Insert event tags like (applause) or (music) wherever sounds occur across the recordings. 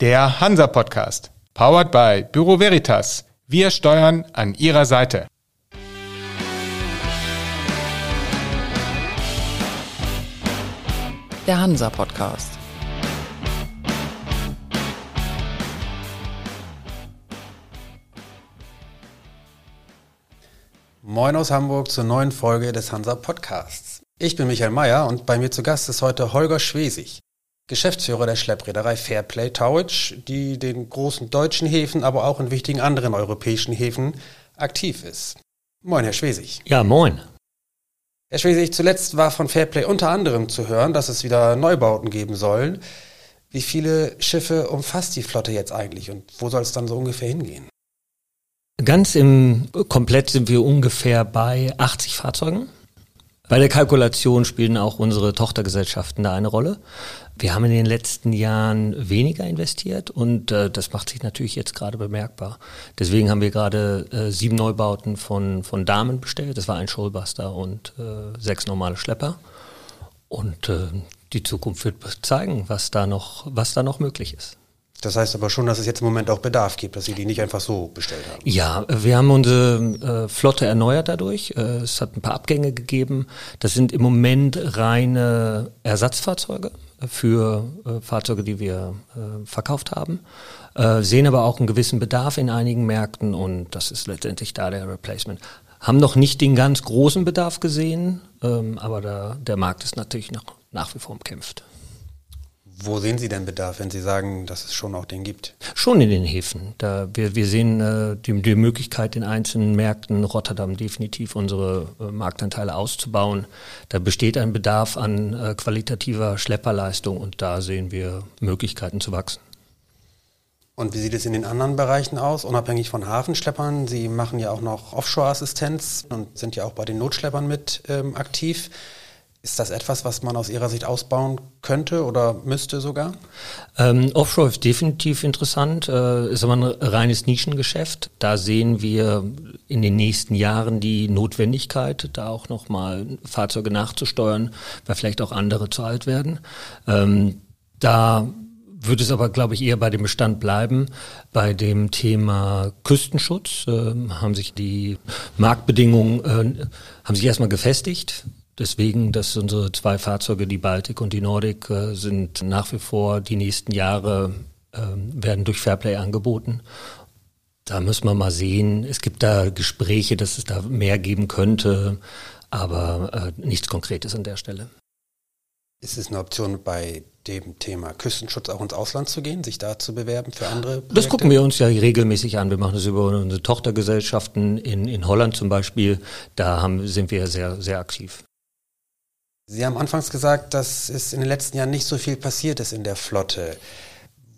Der Hansa Podcast. Powered by Büro Veritas. Wir steuern an Ihrer Seite. Der Hansa Podcast. Moin aus Hamburg zur neuen Folge des Hansa Podcasts. Ich bin Michael Mayer und bei mir zu Gast ist heute Holger Schwesig, Geschäftsführer der Schleppreederei Fairplay Towage, die den großen deutschen Häfen, aber auch in wichtigen anderen europäischen Häfen aktiv ist. Moin, Herr Schwesig. Ja, moin. Herr Schwesig, zuletzt war von Fairplay unter anderem zu hören, dass es wieder Neubauten geben sollen. Wie viele Schiffe umfasst die Flotte jetzt eigentlich und wo soll es dann so ungefähr hingehen? Ganz im Komplett sind wir ungefähr bei 80 Fahrzeugen. Bei der Kalkulation spielen auch unsere Tochtergesellschaften da eine Rolle. Wir haben in den letzten Jahren weniger investiert und äh, das macht sich natürlich jetzt gerade bemerkbar. Deswegen haben wir gerade äh, sieben Neubauten von, von Damen bestellt. Das war ein Shoalbuster und äh, sechs normale Schlepper. Und äh, die Zukunft wird zeigen, was da noch, was da noch möglich ist. Das heißt aber schon, dass es jetzt im Moment auch Bedarf gibt, dass Sie die nicht einfach so bestellt haben. Ja, wir haben unsere äh, Flotte erneuert dadurch. Äh, es hat ein paar Abgänge gegeben. Das sind im Moment reine Ersatzfahrzeuge für äh, Fahrzeuge, die wir äh, verkauft haben. Äh, sehen aber auch einen gewissen Bedarf in einigen Märkten und das ist letztendlich da der Replacement. Haben noch nicht den ganz großen Bedarf gesehen, ähm, aber da, der Markt ist natürlich noch nach wie vor umkämpft. Wo sehen Sie denn Bedarf, wenn Sie sagen, dass es schon auch den gibt? Schon in den Häfen. Da wir, wir sehen äh, die, die Möglichkeit, in einzelnen Märkten Rotterdam definitiv unsere äh, Marktanteile auszubauen. Da besteht ein Bedarf an äh, qualitativer Schlepperleistung und da sehen wir Möglichkeiten zu wachsen. Und wie sieht es in den anderen Bereichen aus, unabhängig von Hafenschleppern? Sie machen ja auch noch Offshore-Assistenz und sind ja auch bei den Notschleppern mit ähm, aktiv. Ist das etwas, was man aus Ihrer Sicht ausbauen könnte oder müsste sogar? Ähm, Offshore ist definitiv interessant, äh, ist aber ein reines Nischengeschäft. Da sehen wir in den nächsten Jahren die Notwendigkeit, da auch nochmal Fahrzeuge nachzusteuern, weil vielleicht auch andere zu alt werden. Ähm, da würde es aber, glaube ich, eher bei dem Bestand bleiben. Bei dem Thema Küstenschutz äh, haben sich die Marktbedingungen äh, haben sich erstmal gefestigt. Deswegen, dass unsere zwei Fahrzeuge, die Baltic und die Nordic, äh, sind nach wie vor die nächsten Jahre äh, werden durch Fairplay angeboten. Da müssen wir mal sehen. Es gibt da Gespräche, dass es da mehr geben könnte, aber äh, nichts Konkretes an der Stelle. Ist es eine Option bei dem Thema Küstenschutz auch ins Ausland zu gehen, sich da zu bewerben für andere Projekte? Das gucken wir uns ja regelmäßig an. Wir machen das über unsere Tochtergesellschaften in, in Holland zum Beispiel. Da haben, sind wir sehr, sehr aktiv. Sie haben anfangs gesagt, dass es in den letzten Jahren nicht so viel passiert ist in der Flotte.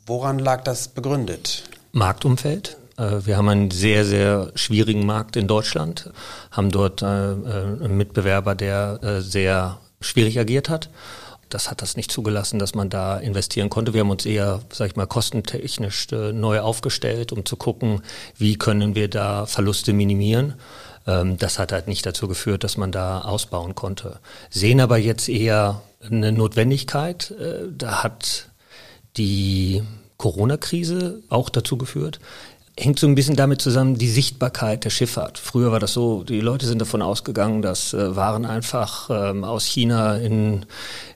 Woran lag das begründet? Marktumfeld. Äh, wir haben einen sehr, sehr schwierigen Markt in Deutschland, haben dort äh, äh, einen Mitbewerber, der sehr schwierig agiert hat. Das hat das nicht zugelassen, dass man da investieren konnte. Wir haben uns eher, sag ich mal, kostentechnisch neu aufgestellt, um zu gucken, wie können wir da Verluste minimieren. Ähm, das hat halt nicht dazu geführt, dass man da ausbauen konnte. Sehen aber jetzt eher eine Notwendigkeit. Äh, da hat die Corona-Krise auch dazu geführt. Hängt so ein bisschen damit zusammen, die Sichtbarkeit der Schifffahrt. Früher war das so, die Leute sind davon ausgegangen, dass äh, Waren einfach ähm, aus China in,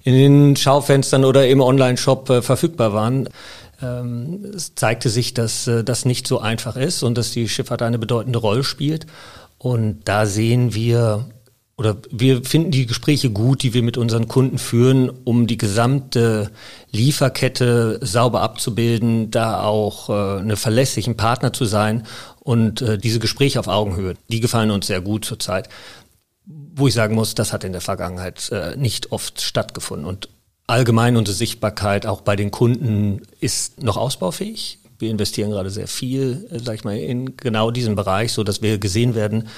in den Schaufenstern oder im Online-Shop äh, verfügbar waren. Ähm, es zeigte sich, dass das nicht so einfach ist und dass die Schifffahrt eine bedeutende Rolle spielt. Und da sehen wir oder wir finden die Gespräche gut, die wir mit unseren Kunden führen, um die gesamte Lieferkette sauber abzubilden, da auch äh, eine verlässlichen Partner zu sein und äh, diese Gespräche auf Augenhöhe, die gefallen uns sehr gut zurzeit. Wo ich sagen muss, das hat in der Vergangenheit äh, nicht oft stattgefunden. Und allgemein unsere Sichtbarkeit auch bei den Kunden ist noch ausbaufähig wir investieren gerade sehr viel, äh, sag ich mal, in genau diesem Bereich, so dass wir gesehen werden.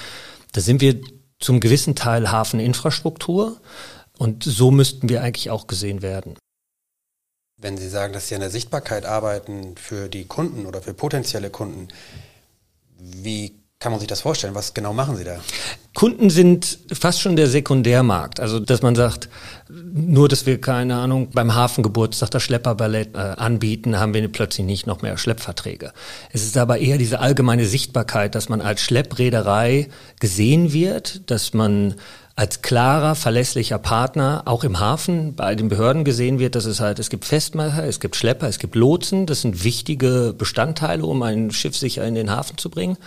Da sind wir zum gewissen Teil Hafeninfrastruktur und so müssten wir eigentlich auch gesehen werden. Wenn Sie sagen, dass Sie an der Sichtbarkeit arbeiten für die Kunden oder für potenzielle Kunden, wie kann man sich das vorstellen? Was genau machen Sie da? Kunden sind fast schon der Sekundärmarkt. Also, dass man sagt, nur, dass wir, keine Ahnung, beim Hafengeburtstag das Schlepperballett äh, anbieten, haben wir plötzlich nicht noch mehr Schleppverträge. Es ist aber eher diese allgemeine Sichtbarkeit, dass man als Schleppreederei gesehen wird, dass man als klarer, verlässlicher Partner auch im Hafen bei den Behörden gesehen wird, dass es halt, es gibt Festmacher, es gibt Schlepper, es gibt Lotsen, das sind wichtige Bestandteile, um ein Schiff sicher in den Hafen zu bringen.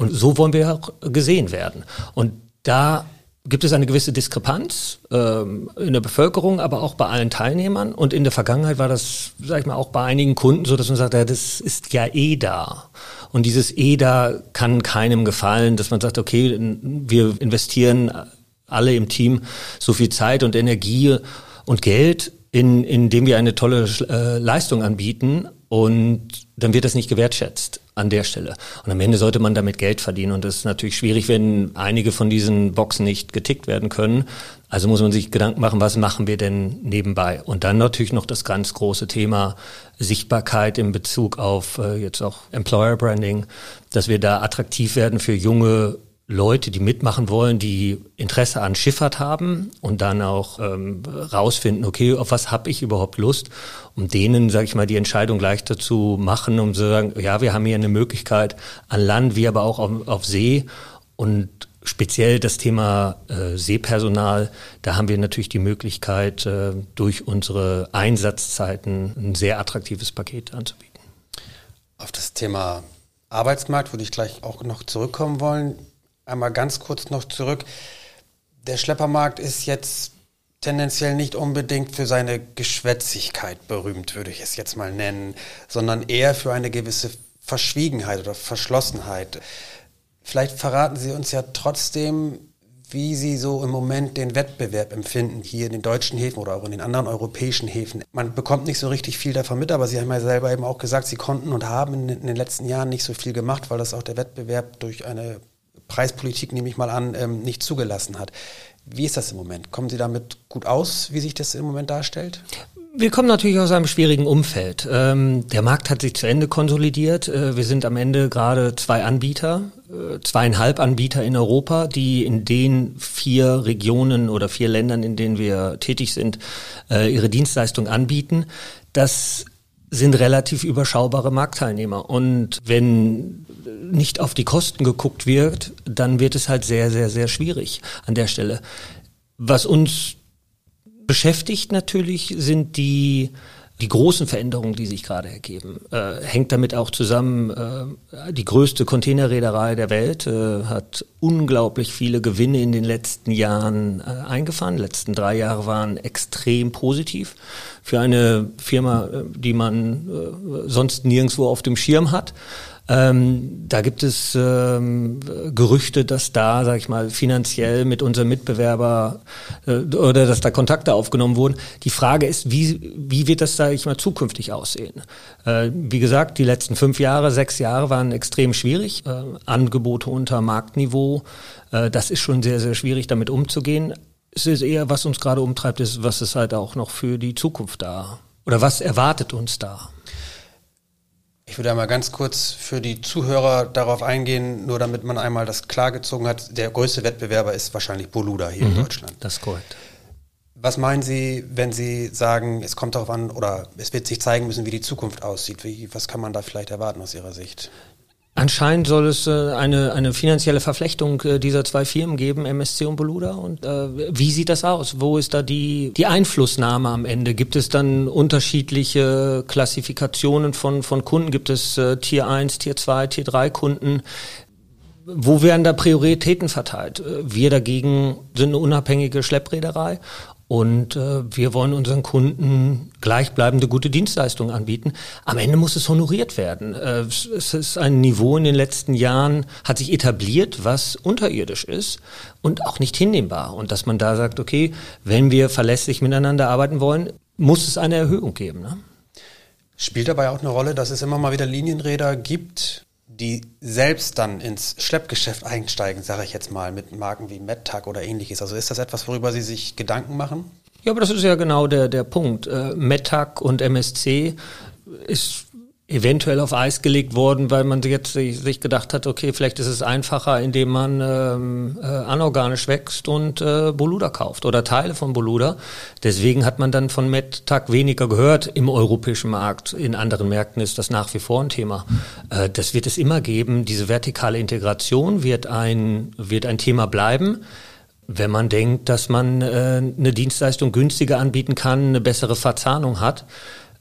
Und so wollen wir auch gesehen werden. Und da gibt es eine gewisse Diskrepanz ähm, in der Bevölkerung, aber auch bei allen Teilnehmern. Und in der Vergangenheit war das, sag ich mal, auch bei einigen Kunden so, dass man sagt, ja, das ist ja eh da. Und dieses eh da kann keinem gefallen, dass man sagt, okay, wir investieren alle im Team so viel Zeit und Energie und Geld, in, indem wir eine tolle äh, Leistung anbieten und dann wird das nicht gewertschätzt an der Stelle. Und am Ende sollte man damit Geld verdienen. Und das ist natürlich schwierig, wenn einige von diesen Boxen nicht getickt werden können. Also muss man sich Gedanken machen, was machen wir denn nebenbei? Und dann natürlich noch das ganz große Thema Sichtbarkeit in Bezug auf äh, jetzt auch Employer Branding, dass wir da attraktiv werden für junge Leute, die mitmachen wollen, die Interesse an Schifffahrt haben und dann auch ähm, rausfinden, okay, auf was habe ich überhaupt Lust, um denen, sage ich mal, die Entscheidung leichter zu machen, um zu sagen, ja, wir haben hier eine Möglichkeit an Land, wie aber auch auf, auf See und speziell das Thema äh, Seepersonal, da haben wir natürlich die Möglichkeit, äh, durch unsere Einsatzzeiten ein sehr attraktives Paket anzubieten. Auf das Thema Arbeitsmarkt würde ich gleich auch noch zurückkommen wollen einmal ganz kurz noch zurück. Der Schleppermarkt ist jetzt tendenziell nicht unbedingt für seine Geschwätzigkeit berühmt, würde ich es jetzt mal nennen, sondern eher für eine gewisse Verschwiegenheit oder Verschlossenheit. Vielleicht verraten Sie uns ja trotzdem, wie Sie so im Moment den Wettbewerb empfinden, hier in den deutschen Häfen oder auch in den anderen europäischen Häfen. Man bekommt nicht so richtig viel davon mit, aber Sie haben ja selber eben auch gesagt, Sie konnten und haben in den letzten Jahren nicht so viel gemacht, weil das auch der Wettbewerb durch eine Preispolitik, nehme ich mal an, ähm, nicht zugelassen hat. Wie ist das im Moment? Kommen Sie damit gut aus, wie sich das im Moment darstellt? Wir kommen natürlich aus einem schwierigen Umfeld. Ähm, der Markt hat sich zu Ende konsolidiert. Äh, wir sind am Ende gerade zwei Anbieter, äh, zweieinhalb Anbieter in Europa, die in den vier Regionen oder vier Ländern, in denen wir tätig sind, äh, ihre Dienstleistung anbieten. Das sind relativ überschaubare Marktteilnehmer. Und wenn nicht auf die Kosten geguckt wird, dann wird es halt sehr, sehr, sehr schwierig an der Stelle. Was uns beschäftigt natürlich sind die die großen Veränderungen, die sich gerade ergeben, äh, hängt damit auch zusammen. Äh, die größte Containerreederei der Welt äh, hat unglaublich viele Gewinne in den letzten Jahren äh, eingefahren. Die letzten drei Jahre waren extrem positiv für eine Firma, äh, die man äh, sonst nirgendwo auf dem Schirm hat. Ähm, da gibt es ähm, Gerüchte, dass da, sag ich mal, finanziell mit unserem Mitbewerber äh, oder dass da Kontakte aufgenommen wurden. Die Frage ist, wie, wie wird das, sag ich mal, zukünftig aussehen? Äh, wie gesagt, die letzten fünf Jahre, sechs Jahre waren extrem schwierig. Äh, Angebote unter Marktniveau, äh, das ist schon sehr, sehr schwierig, damit umzugehen. Es ist eher, was uns gerade umtreibt, ist, was ist halt auch noch für die Zukunft da? Oder was erwartet uns da? Ich würde einmal ganz kurz für die Zuhörer darauf eingehen, nur damit man einmal das klargezogen hat. Der größte Wettbewerber ist wahrscheinlich Boluda hier mhm, in Deutschland. Das ist korrekt. Was meinen Sie, wenn Sie sagen, es kommt darauf an oder es wird sich zeigen müssen, wie die Zukunft aussieht? Wie, was kann man da vielleicht erwarten aus Ihrer Sicht? Anscheinend soll es äh, eine, eine finanzielle Verflechtung äh, dieser zwei Firmen geben, MSC und Boluda. Und äh, wie sieht das aus? Wo ist da die, die Einflussnahme am Ende? Gibt es dann unterschiedliche Klassifikationen von, von Kunden? Gibt es äh, Tier 1, Tier 2, Tier 3 Kunden? Wo werden da Prioritäten verteilt? Äh, wir dagegen sind eine unabhängige Schleppreederei und äh, wir wollen unseren Kunden gleichbleibende gute Dienstleistungen anbieten. Am Ende muss es honoriert werden. Äh, es ist ein Niveau in den letzten Jahren, hat sich etabliert, was unterirdisch ist und auch nicht hinnehmbar. Und dass man da sagt, okay, wenn wir verlässlich miteinander arbeiten wollen, muss es eine Erhöhung geben. Ne? Spielt dabei auch eine Rolle, dass es immer mal wieder Linienräder gibt, die selbst dann ins Schleppgeschäft einsteigen, sage ich jetzt mal, mit Marken wie MedTag oder ähnliches. Also ist das etwas, worüber Sie sich Gedanken machen? Ja, aber das ist ja genau der, der Punkt. Äh, MedTag und MSC ist eventuell auf Eis gelegt worden, weil man jetzt sich gedacht hat, okay, vielleicht ist es einfacher, indem man ähm, äh, anorganisch wächst und äh, Boluda kauft oder Teile von Boluda. Deswegen hat man dann von MedTag weniger gehört im europäischen Markt. In anderen Märkten ist das nach wie vor ein Thema. Äh, das wird es immer geben. Diese vertikale Integration wird ein, wird ein Thema bleiben wenn man denkt, dass man äh, eine Dienstleistung günstiger anbieten kann, eine bessere Verzahnung hat.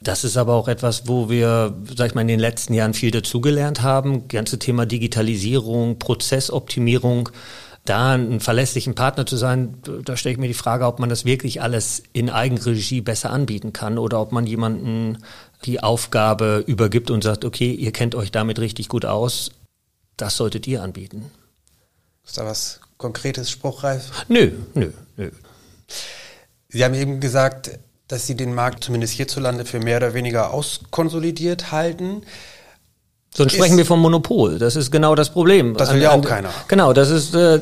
Das ist aber auch etwas, wo wir, sag ich mal, in den letzten Jahren viel dazugelernt haben. Ganze Thema Digitalisierung, Prozessoptimierung, da einen verlässlichen Partner zu sein, da stelle ich mir die Frage, ob man das wirklich alles in Eigenregie besser anbieten kann oder ob man jemanden die Aufgabe übergibt und sagt, okay, ihr kennt euch damit richtig gut aus, das solltet ihr anbieten. Ist da was Konkretes, spruchreif? Nö, nö, nö. Sie haben eben gesagt, dass Sie den Markt zumindest hierzulande für mehr oder weniger auskonsolidiert halten. Sonst sprechen wir vom Monopol. Das ist genau das Problem. Das will ja auch keiner. Genau, das ist äh,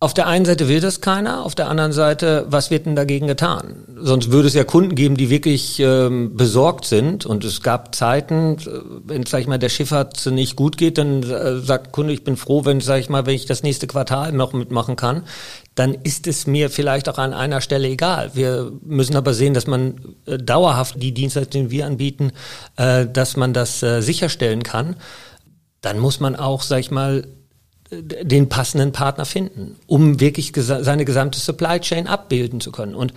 auf der einen Seite will das keiner, auf der anderen Seite, was wird denn dagegen getan? Sonst würde es ja Kunden geben, die wirklich ähm, besorgt sind. Und es gab Zeiten, äh, wenn, sag ich mal, der Schifffahrt nicht gut geht, dann äh, sagt Kunde, ich bin froh, wenn, sag ich mal, wenn ich das nächste Quartal noch mitmachen kann. Dann ist es mir vielleicht auch an einer Stelle egal. Wir müssen aber sehen, dass man äh, dauerhaft die Dienstleistungen, die wir anbieten, äh, dass man das äh, sicherstellen kann. Dann muss man auch, sag ich mal, den passenden Partner finden, um wirklich gesa seine gesamte Supply Chain abbilden zu können. Und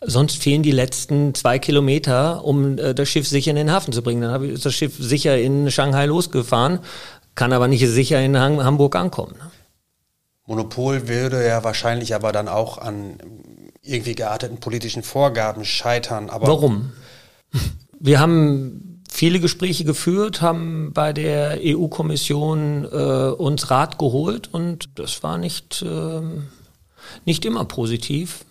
sonst fehlen die letzten zwei Kilometer, um äh, das Schiff sicher in den Hafen zu bringen. Dann ist das Schiff sicher in Shanghai losgefahren, kann aber nicht sicher in Hamburg ankommen. Monopol würde ja wahrscheinlich aber dann auch an irgendwie gearteten politischen Vorgaben scheitern. Aber Warum? Wir haben viele Gespräche geführt, haben bei der EU-Kommission äh, uns Rat geholt und das war nicht, äh, nicht immer positiv.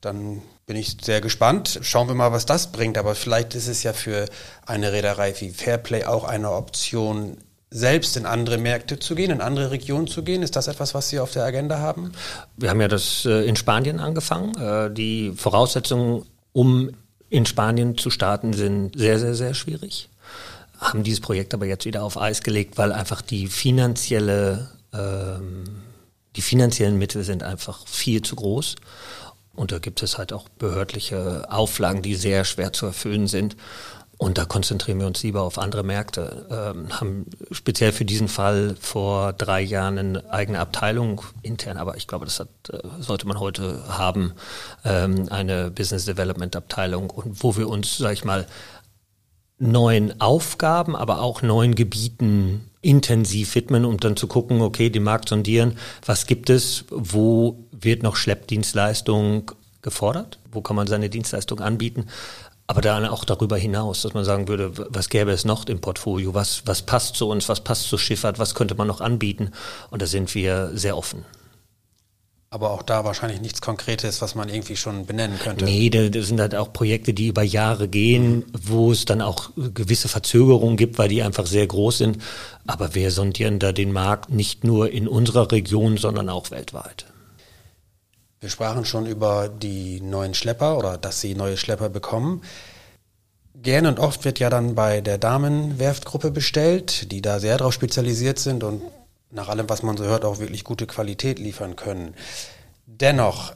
Dann bin ich sehr gespannt. Schauen wir mal, was das bringt. Aber vielleicht ist es ja für eine Reederei wie Fairplay auch eine Option, selbst in andere Märkte zu gehen, in andere Regionen zu gehen? Ist das etwas, was Sie auf der Agenda haben? Wir haben ja das äh, in Spanien angefangen. Äh, die Voraussetzungen, um in Spanien zu starten, sind sehr, sehr, sehr schwierig. Haben dieses Projekt aber jetzt wieder auf Eis gelegt, weil einfach die finanzielle, ähm, die finanziellen Mittel sind einfach viel zu groß. Und da gibt es halt auch behördliche Auflagen, die sehr schwer zu erfüllen sind. Und da konzentrieren wir uns lieber auf andere Märkte. Ähm, haben speziell für diesen Fall vor drei Jahren eine eigene Abteilung intern, aber ich glaube, das hat, äh, sollte man heute haben, ähm, eine Business Development Abteilung und wo wir uns, sag ich mal, neuen Aufgaben, aber auch neuen Gebieten intensiv widmen, um dann zu gucken, okay, den Markt sondieren, was gibt es, wo wird noch Schleppdienstleistung gefordert, wo kann man seine Dienstleistung anbieten, aber dann auch darüber hinaus, dass man sagen würde, was gäbe es noch im Portfolio, was, was passt zu uns, was passt zur Schifffahrt, was könnte man noch anbieten? Und da sind wir sehr offen. Aber auch da wahrscheinlich nichts Konkretes, was man irgendwie schon benennen könnte. Nee, das sind halt auch Projekte, die über Jahre gehen, wo es dann auch gewisse Verzögerungen gibt, weil die einfach sehr groß sind. Aber wir sondieren da den Markt nicht nur in unserer Region, sondern auch weltweit. Wir sprachen schon über die neuen Schlepper oder dass sie neue Schlepper bekommen. Gerne und oft wird ja dann bei der Damenwerftgruppe bestellt, die da sehr darauf spezialisiert sind und nach allem, was man so hört, auch wirklich gute Qualität liefern können. Dennoch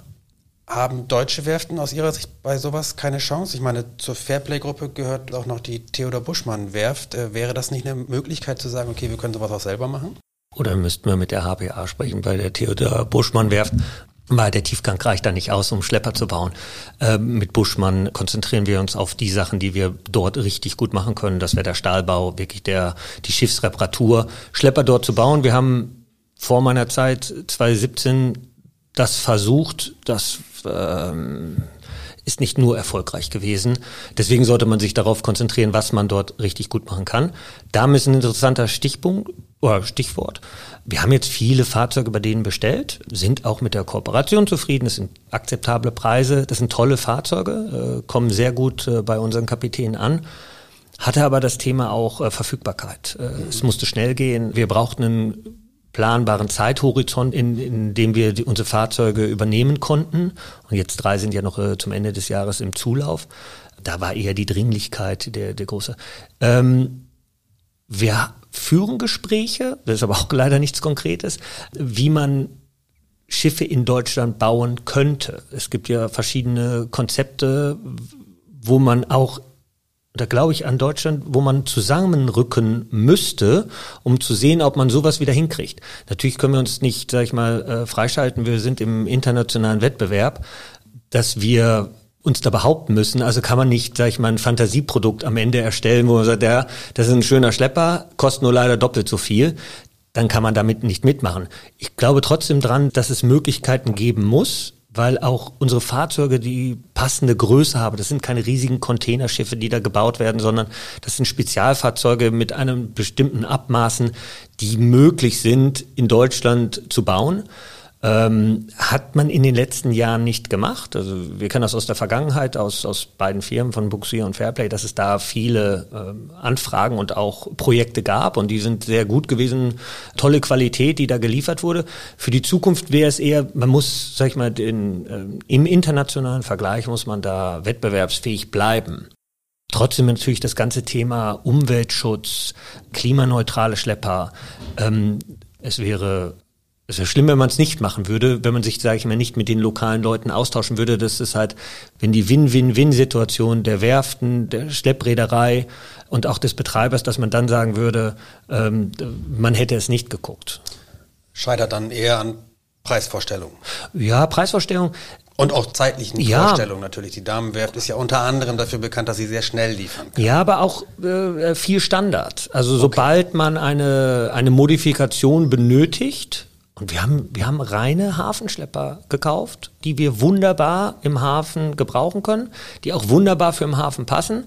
haben deutsche Werften aus Ihrer Sicht bei sowas keine Chance? Ich meine, zur Fairplay-Gruppe gehört auch noch die Theodor Buschmann-Werft. Äh, wäre das nicht eine Möglichkeit zu sagen, okay, wir können sowas auch selber machen? Oder müssten wir mit der HPA sprechen, bei der Theodor Buschmann-Werft weil der Tiefgang reicht da nicht aus, um Schlepper zu bauen. Äh, mit Buschmann konzentrieren wir uns auf die Sachen, die wir dort richtig gut machen können. Das wäre der Stahlbau, wirklich der, die Schiffsreparatur, Schlepper dort zu bauen. Wir haben vor meiner Zeit 2017 das versucht, das ähm, ist nicht nur erfolgreich gewesen. Deswegen sollte man sich darauf konzentrieren, was man dort richtig gut machen kann. Da ist ein interessanter Stichpunkt oder Stichwort. Wir haben jetzt viele Fahrzeuge bei denen bestellt, sind auch mit der Kooperation zufrieden. Das sind akzeptable Preise, das sind tolle Fahrzeuge, äh, kommen sehr gut äh, bei unseren Kapitänen an. Hatte aber das Thema auch äh, Verfügbarkeit. Äh, es musste schnell gehen. Wir brauchten einen planbaren Zeithorizont, in, in dem wir die, unsere Fahrzeuge übernehmen konnten. Und jetzt drei sind ja noch äh, zum Ende des Jahres im Zulauf. Da war eher die Dringlichkeit der, der große. Ähm, wir führen Gespräche, das ist aber auch (laughs) leider nichts Konkretes, wie man Schiffe in Deutschland bauen könnte. Es gibt ja verschiedene Konzepte, wo man auch da glaube ich an Deutschland, wo man zusammenrücken müsste, um zu sehen, ob man sowas wieder hinkriegt. Natürlich können wir uns nicht, sag ich mal, äh, freischalten. Wir sind im internationalen Wettbewerb, dass wir uns da behaupten müssen. Also kann man nicht, sag ich mal, ein Fantasieprodukt am Ende erstellen, wo man sagt, ja, das ist ein schöner Schlepper, kostet nur leider doppelt so viel. Dann kann man damit nicht mitmachen. Ich glaube trotzdem dran, dass es Möglichkeiten geben muss, weil auch unsere Fahrzeuge die passende Größe haben. Das sind keine riesigen Containerschiffe, die da gebaut werden, sondern das sind Spezialfahrzeuge mit einem bestimmten Abmaßen, die möglich sind, in Deutschland zu bauen. Ähm, hat man in den letzten Jahren nicht gemacht. Also wir kennen das aus der Vergangenheit, aus, aus beiden Firmen von Buxier und Fairplay, dass es da viele ähm, Anfragen und auch Projekte gab und die sind sehr gut gewesen. Tolle Qualität, die da geliefert wurde. Für die Zukunft wäre es eher, man muss, sag ich mal, den, ähm, im internationalen Vergleich muss man da wettbewerbsfähig bleiben. Trotzdem natürlich das ganze Thema Umweltschutz, klimaneutrale Schlepper. Ähm, es wäre es wäre schlimm, wenn man es nicht machen würde, wenn man sich, sage ich mal, nicht mit den lokalen Leuten austauschen würde. Das ist halt, wenn die Win-Win-Win-Situation der Werften, der Schleppräderei und auch des Betreibers, dass man dann sagen würde, ähm, man hätte es nicht geguckt. Scheitert dann eher an Preisvorstellungen. Ja, Preisvorstellungen. Und auch zeitlichen ja. Vorstellungen natürlich. Die Damenwerft ist ja unter anderem dafür bekannt, dass sie sehr schnell liefern kann. Ja, aber auch äh, viel Standard. Also okay. sobald man eine, eine Modifikation benötigt, und wir haben, wir haben reine Hafenschlepper gekauft, die wir wunderbar im Hafen gebrauchen können, die auch wunderbar für den Hafen passen.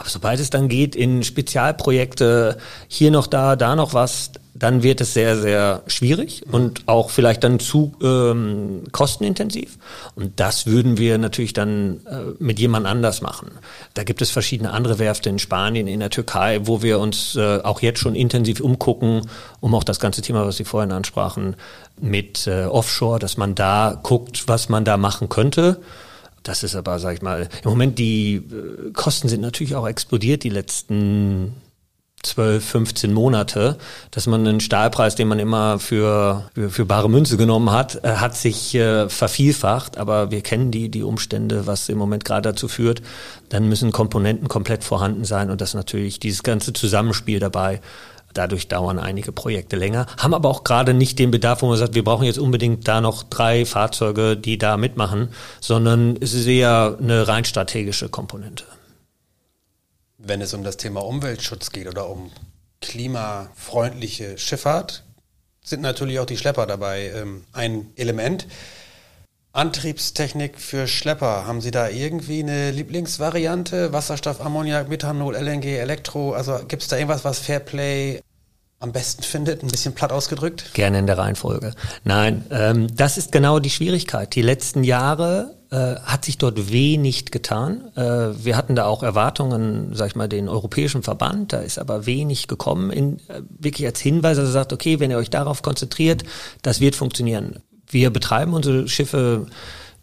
Aber sobald es dann geht in Spezialprojekte, hier noch da, da noch was, dann wird es sehr, sehr schwierig und auch vielleicht dann zu ähm, kostenintensiv. Und das würden wir natürlich dann äh, mit jemand anders machen. Da gibt es verschiedene andere Werfte in Spanien, in der Türkei, wo wir uns äh, auch jetzt schon intensiv umgucken, um auch das ganze Thema, was Sie vorhin ansprachen, mit äh, Offshore, dass man da guckt, was man da machen könnte. Das ist aber, sag ich mal, im Moment die äh, Kosten sind natürlich auch explodiert die letzten 12, 15 Monate, dass man einen Stahlpreis, den man immer für, für, für bare Münze genommen hat, äh, hat sich äh, vervielfacht. Aber wir kennen die, die Umstände, was im Moment gerade dazu führt. Dann müssen Komponenten komplett vorhanden sein und das natürlich dieses ganze Zusammenspiel dabei. Dadurch dauern einige Projekte länger, haben aber auch gerade nicht den Bedarf, wo man sagt, wir brauchen jetzt unbedingt da noch drei Fahrzeuge, die da mitmachen, sondern es ist eher eine rein strategische Komponente wenn es um das Thema Umweltschutz geht oder um klimafreundliche Schifffahrt, sind natürlich auch die Schlepper dabei ähm, ein Element. Antriebstechnik für Schlepper, haben Sie da irgendwie eine Lieblingsvariante? Wasserstoff, Ammoniak, Methanol, LNG, Elektro? Also gibt es da irgendwas, was Fairplay am besten findet, ein bisschen platt ausgedrückt? Gerne in der Reihenfolge. Nein, ähm, das ist genau die Schwierigkeit. Die letzten Jahre äh, hat sich dort wenig getan. Äh, wir hatten da auch Erwartungen, sag ich mal, den europäischen Verband, da ist aber wenig gekommen, in, äh, wirklich als Hinweis, also sagt, okay, wenn ihr euch darauf konzentriert, das wird funktionieren. Wir betreiben unsere Schiffe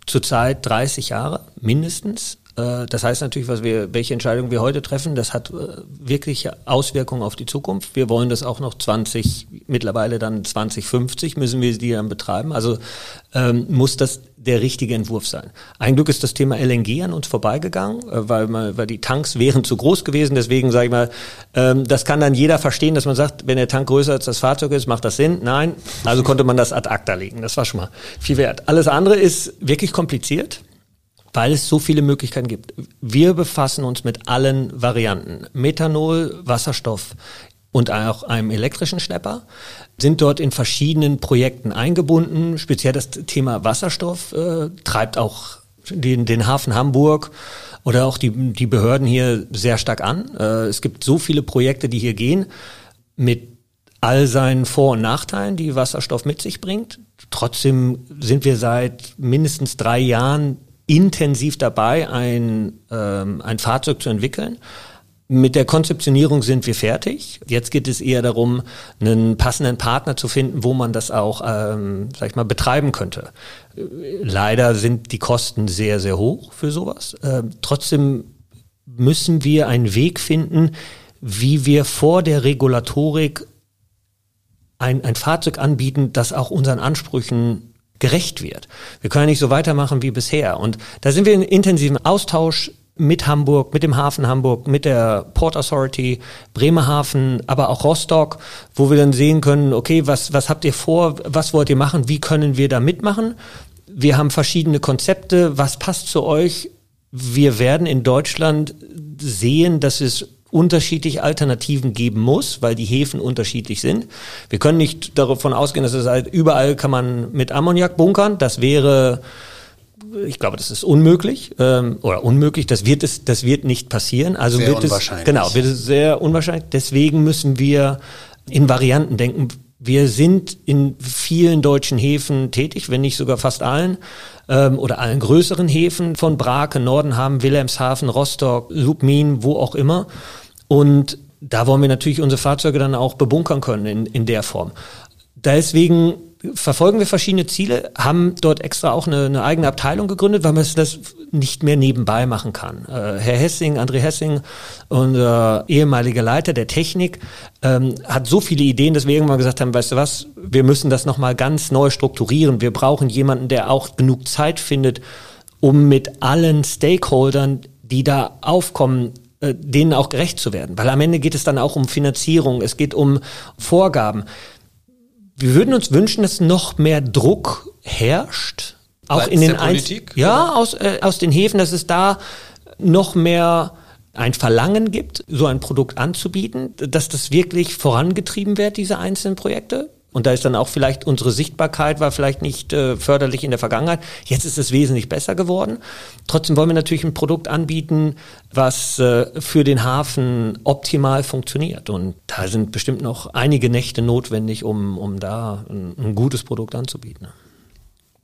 zurzeit 30 Jahre mindestens äh, das heißt natürlich, was wir, welche Entscheidungen wir heute treffen, das hat äh, wirklich Auswirkungen auf die Zukunft. Wir wollen das auch noch 20, mittlerweile dann 2050 müssen wir die dann betreiben. Also ähm, muss das der richtige Entwurf sein. Ein Glück ist das Thema LNG an uns vorbeigegangen, äh, weil, weil die Tanks wären zu groß gewesen. Deswegen sage ich mal, ähm, das kann dann jeder verstehen, dass man sagt, wenn der Tank größer als das Fahrzeug ist, macht das Sinn. Nein, also konnte man das ad acta legen. Das war schon mal viel wert. Alles andere ist wirklich kompliziert weil es so viele Möglichkeiten gibt. Wir befassen uns mit allen Varianten. Methanol, Wasserstoff und auch einem elektrischen Schlepper, sind dort in verschiedenen Projekten eingebunden. Speziell das Thema Wasserstoff äh, treibt auch den, den Hafen Hamburg oder auch die, die Behörden hier sehr stark an. Äh, es gibt so viele Projekte, die hier gehen, mit all seinen Vor- und Nachteilen, die Wasserstoff mit sich bringt. Trotzdem sind wir seit mindestens drei Jahren intensiv dabei, ein, ähm, ein Fahrzeug zu entwickeln. Mit der Konzeptionierung sind wir fertig. Jetzt geht es eher darum, einen passenden Partner zu finden, wo man das auch, ähm, sag ich mal, betreiben könnte. Leider sind die Kosten sehr, sehr hoch für sowas. Ähm, trotzdem müssen wir einen Weg finden, wie wir vor der Regulatorik ein, ein Fahrzeug anbieten, das auch unseren Ansprüchen gerecht wird. Wir können nicht so weitermachen wie bisher. Und da sind wir in intensiven Austausch mit Hamburg, mit dem Hafen Hamburg, mit der Port Authority, Bremerhaven, aber auch Rostock, wo wir dann sehen können, okay, was, was habt ihr vor, was wollt ihr machen, wie können wir da mitmachen? Wir haben verschiedene Konzepte, was passt zu euch? Wir werden in Deutschland sehen, dass es unterschiedliche Alternativen geben muss, weil die Häfen unterschiedlich sind. Wir können nicht davon ausgehen, dass es halt überall kann man mit Ammoniak bunkern. Das wäre ich glaube, das ist unmöglich ähm, oder unmöglich. Das wird es, das wird nicht passieren. Also sehr wird es genau, wird es sehr unwahrscheinlich. Deswegen müssen wir in Varianten denken. Wir sind in vielen deutschen Häfen tätig, wenn nicht sogar fast allen ähm, oder allen größeren Häfen von Brake, Nordenham, Wilhelmshaven, Rostock, Lubmin, wo auch immer. Und da wollen wir natürlich unsere Fahrzeuge dann auch bebunkern können in, in der Form. Deswegen verfolgen wir verschiedene Ziele, haben dort extra auch eine, eine eigene Abteilung gegründet, weil man das nicht mehr nebenbei machen kann. Äh, Herr Hessing, André Hessing, unser ehemaliger Leiter der Technik, ähm, hat so viele Ideen, dass wir irgendwann gesagt haben, weißt du was, wir müssen das nochmal ganz neu strukturieren. Wir brauchen jemanden, der auch genug Zeit findet, um mit allen Stakeholdern, die da aufkommen, äh, denen auch gerecht zu werden. Weil am Ende geht es dann auch um Finanzierung, es geht um Vorgaben wir würden uns wünschen, dass noch mehr Druck herrscht. Auch Seitens in den Politik, Ja, aus, äh, aus den Häfen, dass es da noch mehr ein Verlangen gibt, so ein Produkt anzubieten, dass das wirklich vorangetrieben wird, diese einzelnen Projekte. Und da ist dann auch vielleicht unsere Sichtbarkeit war vielleicht nicht äh, förderlich in der Vergangenheit. Jetzt ist es wesentlich besser geworden. Trotzdem wollen wir natürlich ein Produkt anbieten, was äh, für den Hafen optimal funktioniert. Und da sind bestimmt noch einige Nächte notwendig, um, um da ein, ein gutes Produkt anzubieten.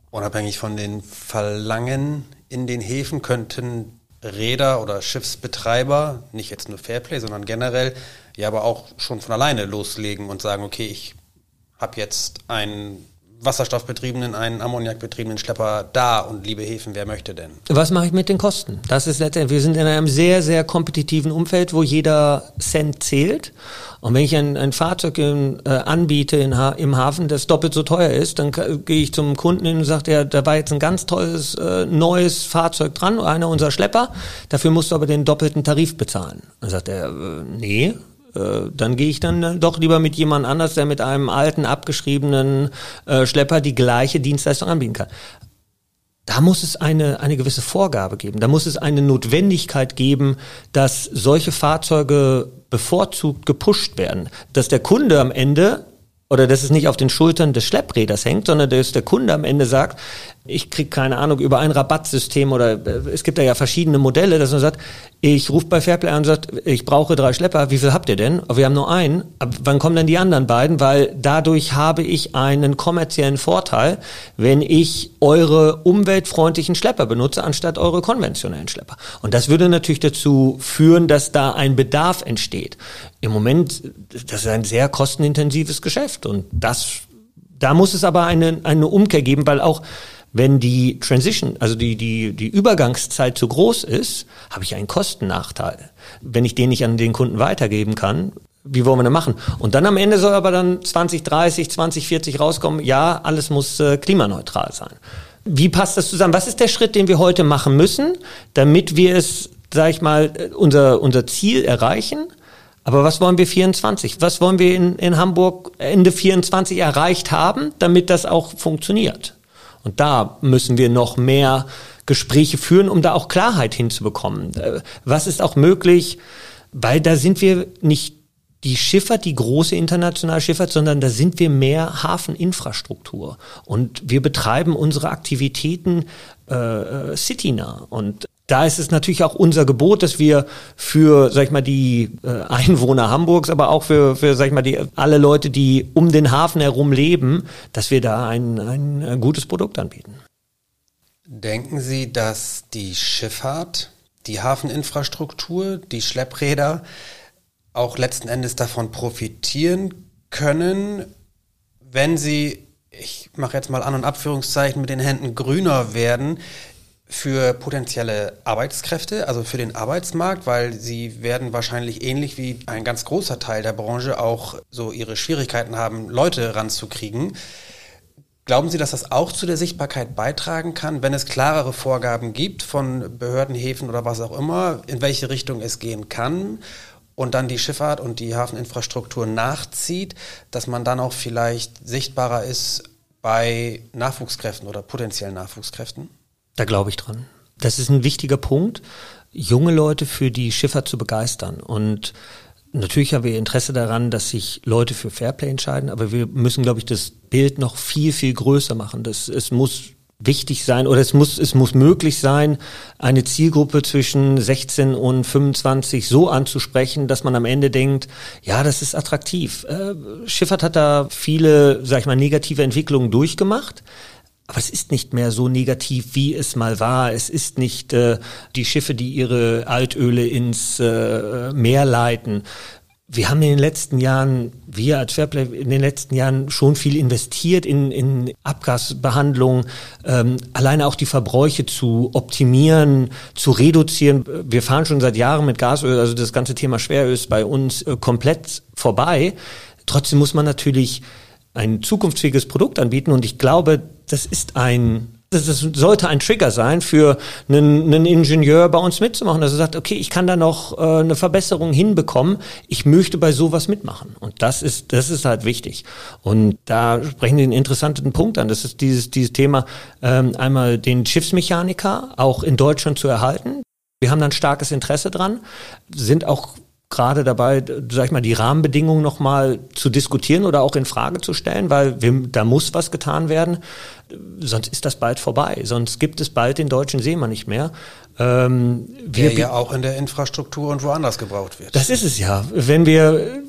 Unabhängig von den Verlangen in den Häfen könnten Räder oder Schiffsbetreiber, nicht jetzt nur Fairplay, sondern generell, ja aber auch schon von alleine loslegen und sagen, okay, ich habe jetzt einen wasserstoffbetriebenen, einen ammoniakbetriebenen Schlepper da und liebe Häfen, wer möchte denn? Was mache ich mit den Kosten? Das ist letztendlich, wir sind in einem sehr, sehr kompetitiven Umfeld, wo jeder Cent zählt. Und wenn ich ein, ein Fahrzeug in, äh, anbiete in ha im Hafen, das doppelt so teuer ist, dann gehe ich zum Kunden hin und sage, ja, da war jetzt ein ganz tolles äh, neues Fahrzeug dran, einer unserer Schlepper, dafür musst du aber den doppelten Tarif bezahlen. Dann sagt er, äh, nee, äh, dann gehe ich dann doch lieber mit jemand anders, der mit einem alten, abgeschriebenen äh, Schlepper die gleiche Dienstleistung anbieten kann. Da muss es eine, eine gewisse Vorgabe geben. Da muss es eine Notwendigkeit geben, dass solche Fahrzeuge bevorzugt gepusht werden. Dass der Kunde am Ende oder dass es nicht auf den Schultern des Schleppräders hängt, sondern dass der Kunde am Ende sagt, ich krieg keine Ahnung über ein Rabattsystem oder äh, es gibt da ja verschiedene Modelle, dass man sagt, ich rufe bei Fairplay an und sagt, ich brauche drei Schlepper, wie viel habt ihr denn? Wir haben nur einen. Aber wann kommen denn die anderen beiden? Weil dadurch habe ich einen kommerziellen Vorteil, wenn ich eure umweltfreundlichen Schlepper benutze, anstatt eure konventionellen Schlepper. Und das würde natürlich dazu führen, dass da ein Bedarf entsteht. Im Moment, das ist ein sehr kostenintensives Geschäft und das da muss es aber eine, eine Umkehr geben, weil auch wenn die Transition, also die, die, die Übergangszeit zu groß ist, habe ich einen Kostennachteil. Wenn ich den nicht an den Kunden weitergeben kann, wie wollen wir das machen? Und dann am Ende soll aber dann 2030, 2040 rauskommen, ja, alles muss äh, klimaneutral sein. Wie passt das zusammen? Was ist der Schritt, den wir heute machen müssen, damit wir es, sag ich mal, äh, unser, unser Ziel erreichen? Aber was wollen wir 24? Was wollen wir in, in Hamburg Ende 24 erreicht haben, damit das auch funktioniert? Und da müssen wir noch mehr Gespräche führen, um da auch Klarheit hinzubekommen. Äh, was ist auch möglich? Weil da sind wir nicht die Schifffahrt, die große internationale Schifffahrt, sondern da sind wir mehr Hafeninfrastruktur. Und wir betreiben unsere Aktivitäten äh, äh citynah. Und da ist es natürlich auch unser Gebot, dass wir für, sag ich mal, die äh, Einwohner Hamburgs, aber auch für, für, sag ich mal, die, alle Leute, die um den Hafen herum leben, dass wir da ein, ein gutes Produkt anbieten. Denken Sie, dass die Schifffahrt die Hafeninfrastruktur, die Schleppräder auch letzten Endes davon profitieren können, wenn sie, ich mache jetzt mal An- und Abführungszeichen mit den Händen grüner werden, für potenzielle Arbeitskräfte, also für den Arbeitsmarkt, weil sie werden wahrscheinlich ähnlich wie ein ganz großer Teil der Branche auch so ihre Schwierigkeiten haben, Leute ranzukriegen. Glauben Sie, dass das auch zu der Sichtbarkeit beitragen kann, wenn es klarere Vorgaben gibt von Behörden, Häfen oder was auch immer, in welche Richtung es gehen kann und dann die Schifffahrt und die Hafeninfrastruktur nachzieht, dass man dann auch vielleicht sichtbarer ist bei Nachwuchskräften oder potenziellen Nachwuchskräften? Da glaube ich dran. Das ist ein wichtiger Punkt, junge Leute für die Schifffahrt zu begeistern und Natürlich haben wir Interesse daran, dass sich Leute für Fairplay entscheiden, aber wir müssen, glaube ich, das Bild noch viel, viel größer machen. Das, es muss wichtig sein oder es muss, es muss möglich sein, eine Zielgruppe zwischen 16 und 25 so anzusprechen, dass man am Ende denkt, ja, das ist attraktiv. Äh, Schifffahrt hat da viele, sag ich mal, negative Entwicklungen durchgemacht. Aber es ist nicht mehr so negativ, wie es mal war. Es ist nicht äh, die Schiffe, die ihre Altöle ins äh, Meer leiten. Wir haben in den letzten Jahren, wir als Fairplay, in den letzten Jahren schon viel investiert in, in Abgasbehandlung, ähm, alleine auch die Verbräuche zu optimieren, zu reduzieren. Wir fahren schon seit Jahren mit Gasöl, also das ganze Thema Schweröl ist bei uns äh, komplett vorbei. Trotzdem muss man natürlich ein zukunftsfähiges Produkt anbieten und ich glaube, das ist ein das sollte ein Trigger sein für einen, einen Ingenieur bei uns mitzumachen, dass er sagt, okay, ich kann da noch äh, eine Verbesserung hinbekommen, ich möchte bei sowas mitmachen. Und das ist, das ist halt wichtig. Und da sprechen Sie einen interessanten Punkt an. Das ist dieses, dieses Thema, ähm, einmal den Schiffsmechaniker auch in Deutschland zu erhalten. Wir haben dann starkes Interesse dran, sind auch gerade dabei, sag ich mal, die Rahmenbedingungen nochmal zu diskutieren oder auch in Frage zu stellen, weil wir, da muss was getan werden. Sonst ist das bald vorbei. Sonst gibt es bald den deutschen Seemann nicht mehr. Ähm, Der ja auch in der Infrastruktur und woanders gebraucht wird. Das ist es ja. Wenn wir,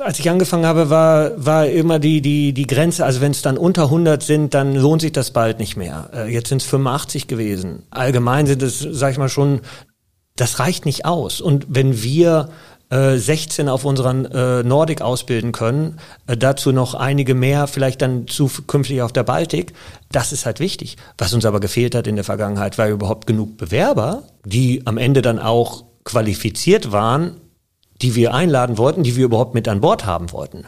als ich angefangen habe, war, war immer die, die, die Grenze, also wenn es dann unter 100 sind, dann lohnt sich das bald nicht mehr. Äh, jetzt sind es 85 gewesen. Allgemein sind es, sag ich mal, schon das reicht nicht aus. Und wenn wir äh, 16 auf unseren äh, Nordic ausbilden können, äh, dazu noch einige mehr, vielleicht dann zukünftig auf der Baltik, das ist halt wichtig. Was uns aber gefehlt hat in der Vergangenheit, war überhaupt genug Bewerber, die am Ende dann auch qualifiziert waren, die wir einladen wollten, die wir überhaupt mit an Bord haben wollten.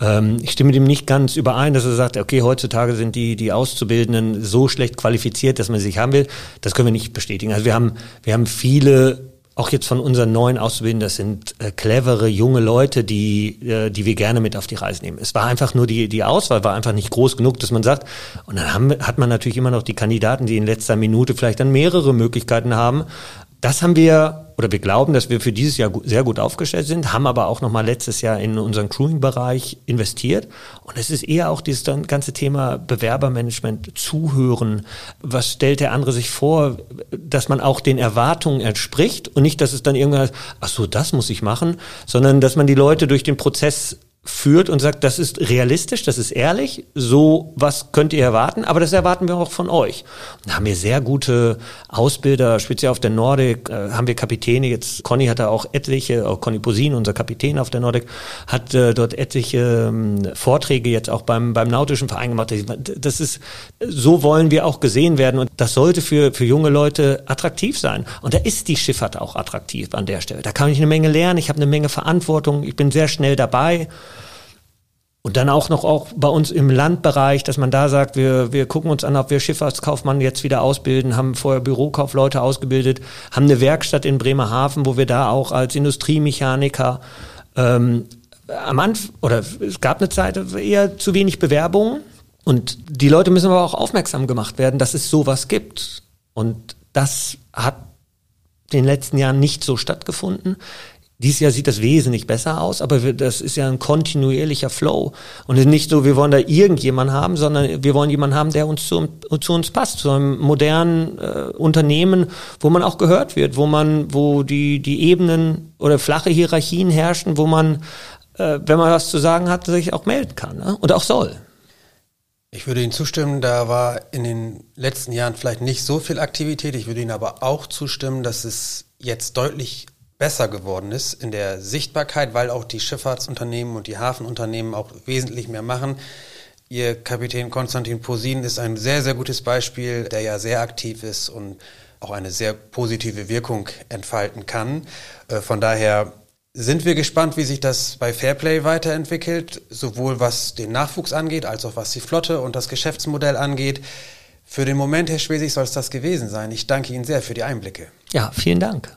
Ähm, ich stimme dem nicht ganz überein, dass er sagt, okay, heutzutage sind die, die Auszubildenden so schlecht qualifiziert, dass man sich haben will. Das können wir nicht bestätigen. Also wir haben, wir haben viele auch jetzt von unseren neuen Auszubildenden, das sind äh, clevere junge Leute, die, äh, die wir gerne mit auf die Reise nehmen. Es war einfach nur die, die Auswahl war einfach nicht groß genug, dass man sagt, und dann haben, hat man natürlich immer noch die Kandidaten, die in letzter Minute vielleicht dann mehrere Möglichkeiten haben, das haben wir, oder wir glauben, dass wir für dieses Jahr sehr gut aufgestellt sind, haben aber auch nochmal letztes Jahr in unseren Crewing-Bereich investiert. Und es ist eher auch dieses ganze Thema Bewerbermanagement, Zuhören. Was stellt der andere sich vor, dass man auch den Erwartungen entspricht und nicht, dass es dann irgendwann, ach so, das muss ich machen, sondern dass man die Leute durch den Prozess führt und sagt, das ist realistisch, das ist ehrlich, so was könnt ihr erwarten, aber das erwarten wir auch von euch. Da haben wir sehr gute Ausbilder, speziell auf der Nordic, äh, haben wir Kapitäne, jetzt Conny hat da auch etliche, auch Conny Posin, unser Kapitän auf der Nordic, hat äh, dort etliche ähm, Vorträge jetzt auch beim, beim Nautischen Verein gemacht. Das ist, so wollen wir auch gesehen werden und das sollte für, für junge Leute attraktiv sein. Und da ist die Schifffahrt auch attraktiv an der Stelle. Da kann ich eine Menge lernen, ich habe eine Menge Verantwortung, ich bin sehr schnell dabei. Und dann auch noch auch bei uns im Landbereich, dass man da sagt, wir, wir gucken uns an, ob wir Schifffahrtskaufmann jetzt wieder ausbilden, haben vorher Bürokaufleute ausgebildet, haben eine Werkstatt in Bremerhaven, wo wir da auch als Industriemechaniker ähm, am Anfang, oder es gab eine Zeit eher zu wenig Bewerbungen. Und die Leute müssen aber auch aufmerksam gemacht werden, dass es sowas gibt. Und das hat in den letzten Jahren nicht so stattgefunden. Dieses Jahr sieht das wesentlich besser aus, aber wir, das ist ja ein kontinuierlicher Flow. Und es ist nicht so, wir wollen da irgendjemanden haben, sondern wir wollen jemanden haben, der uns zu, zu uns passt, zu einem modernen äh, Unternehmen, wo man auch gehört wird, wo man, wo die, die Ebenen oder flache Hierarchien herrschen, wo man, äh, wenn man was zu sagen hat, sich auch melden kann ne? und auch soll. Ich würde Ihnen zustimmen, da war in den letzten Jahren vielleicht nicht so viel Aktivität. Ich würde Ihnen aber auch zustimmen, dass es jetzt deutlich besser geworden ist in der Sichtbarkeit, weil auch die Schifffahrtsunternehmen und die Hafenunternehmen auch wesentlich mehr machen. Ihr Kapitän Konstantin Posin ist ein sehr, sehr gutes Beispiel, der ja sehr aktiv ist und auch eine sehr positive Wirkung entfalten kann. Äh, von daher sind wir gespannt, wie sich das bei Fairplay weiterentwickelt, sowohl was den Nachwuchs angeht, als auch was die Flotte und das Geschäftsmodell angeht. Für den Moment, Herr Schwesig, soll es das gewesen sein. Ich danke Ihnen sehr für die Einblicke. Ja, vielen Dank.